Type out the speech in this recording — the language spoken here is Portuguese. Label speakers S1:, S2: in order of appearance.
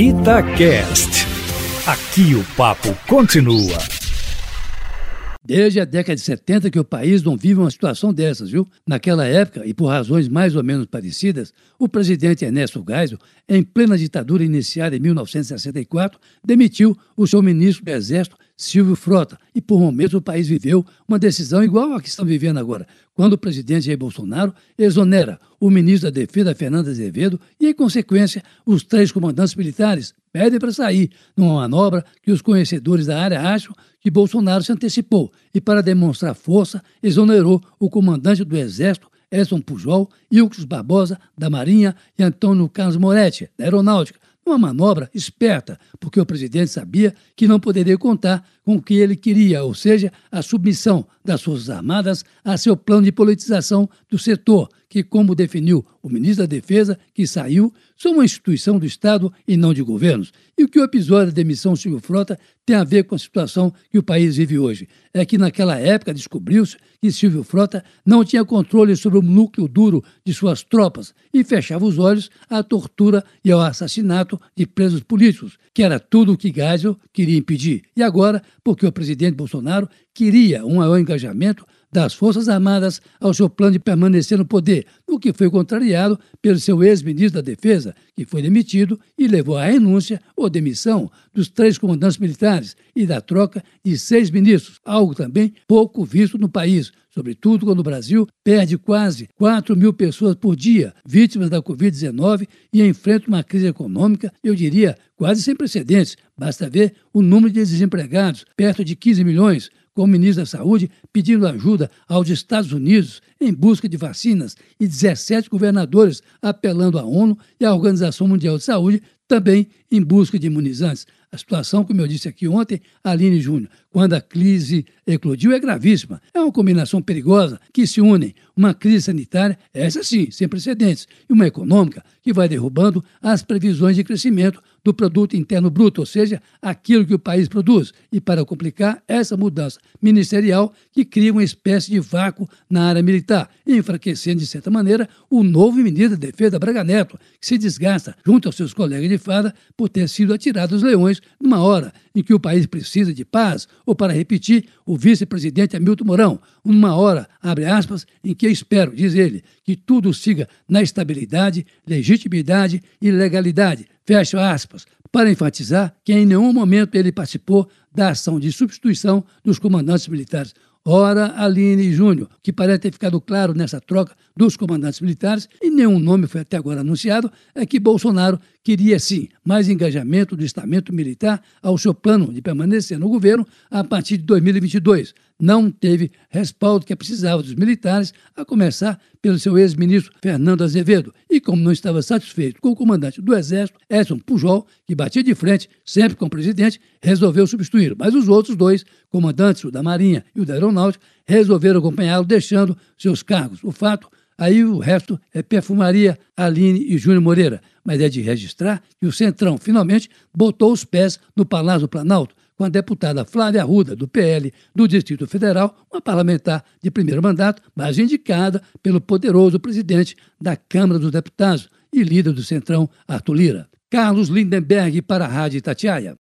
S1: Itacast. Aqui o papo continua.
S2: Desde a década de 70 que o país não vive uma situação dessas, viu? Naquela época, e por razões mais ou menos parecidas, o presidente Ernesto Geisel, em plena ditadura iniciada em 1964, demitiu o seu ministro do Exército, Silvio Frota, e por momentos o país viveu uma decisão igual à que estamos vivendo agora, quando o presidente Jair Bolsonaro exonera o ministro da Defesa, Fernando Azevedo, e, em consequência, os três comandantes militares pedem para sair, numa manobra que os conhecedores da área acham que Bolsonaro se antecipou e, para demonstrar força, exonerou o comandante do Exército, Edson Pujol, Ilcos Barbosa, da Marinha, e Antônio Carlos Moretti, da Aeronáutica, uma manobra esperta, porque o presidente sabia que não poderia contar com o que ele queria, ou seja, a submissão das Forças Armadas a seu plano de politização do setor, que, como definiu o ministro da Defesa, que saiu, são uma instituição do Estado e não de governos. E o que o episódio da demissão Silvio Frota tem a ver com a situação que o país vive hoje? É que naquela época descobriu-se que Silvio Frota não tinha controle sobre o núcleo duro de suas tropas e fechava os olhos à tortura e ao assassinato de presos políticos, que era tudo o que Geisel queria impedir. E agora, porque o presidente Bolsonaro queria um maior engajamento das Forças Armadas ao seu plano de permanecer no poder, o que foi contrariado pelo seu ex-ministro da Defesa, que foi demitido e levou à renúncia ou demissão dos três comandantes militares e da troca de seis ministros, algo também pouco visto no país, sobretudo quando o Brasil perde quase 4 mil pessoas por dia vítimas da Covid-19 e enfrenta uma crise econômica, eu diria, quase sem precedentes. Basta ver o número de desempregados, perto de 15 milhões, com o ministro da Saúde pedindo ajuda aos Estados Unidos em busca de vacinas e 17 governadores apelando à ONU e à Organização Mundial de Saúde também em busca de imunizantes. A situação, como eu disse aqui ontem, Aline Júnior, quando a crise eclodiu, é gravíssima. É uma combinação perigosa que se unem uma crise sanitária, essa sim, sem precedentes, e uma econômica que vai derrubando as previsões de crescimento do produto interno bruto, ou seja, aquilo que o país produz. E para complicar essa mudança ministerial que cria uma espécie de vácuo na área militar, enfraquecendo de certa maneira o novo ministro da Defesa Braga Neto, que se desgasta junto aos seus colegas de fada por ter sido atirado aos leões numa hora em que o país precisa de paz, ou para repetir o vice-presidente Hamilton Mourão, numa hora, abre aspas, em que espero, diz ele, que tudo siga na estabilidade, legitimidade e legalidade, fecha aspas, para enfatizar que em nenhum momento ele participou da ação de substituição dos comandantes militares. Ora, Aline Júnior, que parece ter ficado claro nessa troca dos comandantes militares, e nenhum nome foi até agora anunciado, é que Bolsonaro queria sim mais engajamento do estamento militar ao seu plano de permanecer no governo a partir de 2022. Não teve respaldo que precisava dos militares, a começar pelo seu ex-ministro Fernando Azevedo. Como não estava satisfeito com o comandante do Exército, Edson Pujol, que batia de frente sempre com o presidente, resolveu substituir. Mas os outros dois, comandantes, o da Marinha e o da Aeronáutica, resolveram acompanhá-lo, deixando seus cargos. O fato Aí o resto é perfumaria, Aline e Júnior Moreira. Mas é de registrar que o Centrão finalmente botou os pés no Palácio Planalto com a deputada Flávia Arruda, do PL do Distrito Federal, uma parlamentar de primeiro mandato, mas indicada pelo poderoso presidente da Câmara dos Deputados e líder do Centrão, Arthur Lira. Carlos Lindenberg para a Rádio Itatiaia.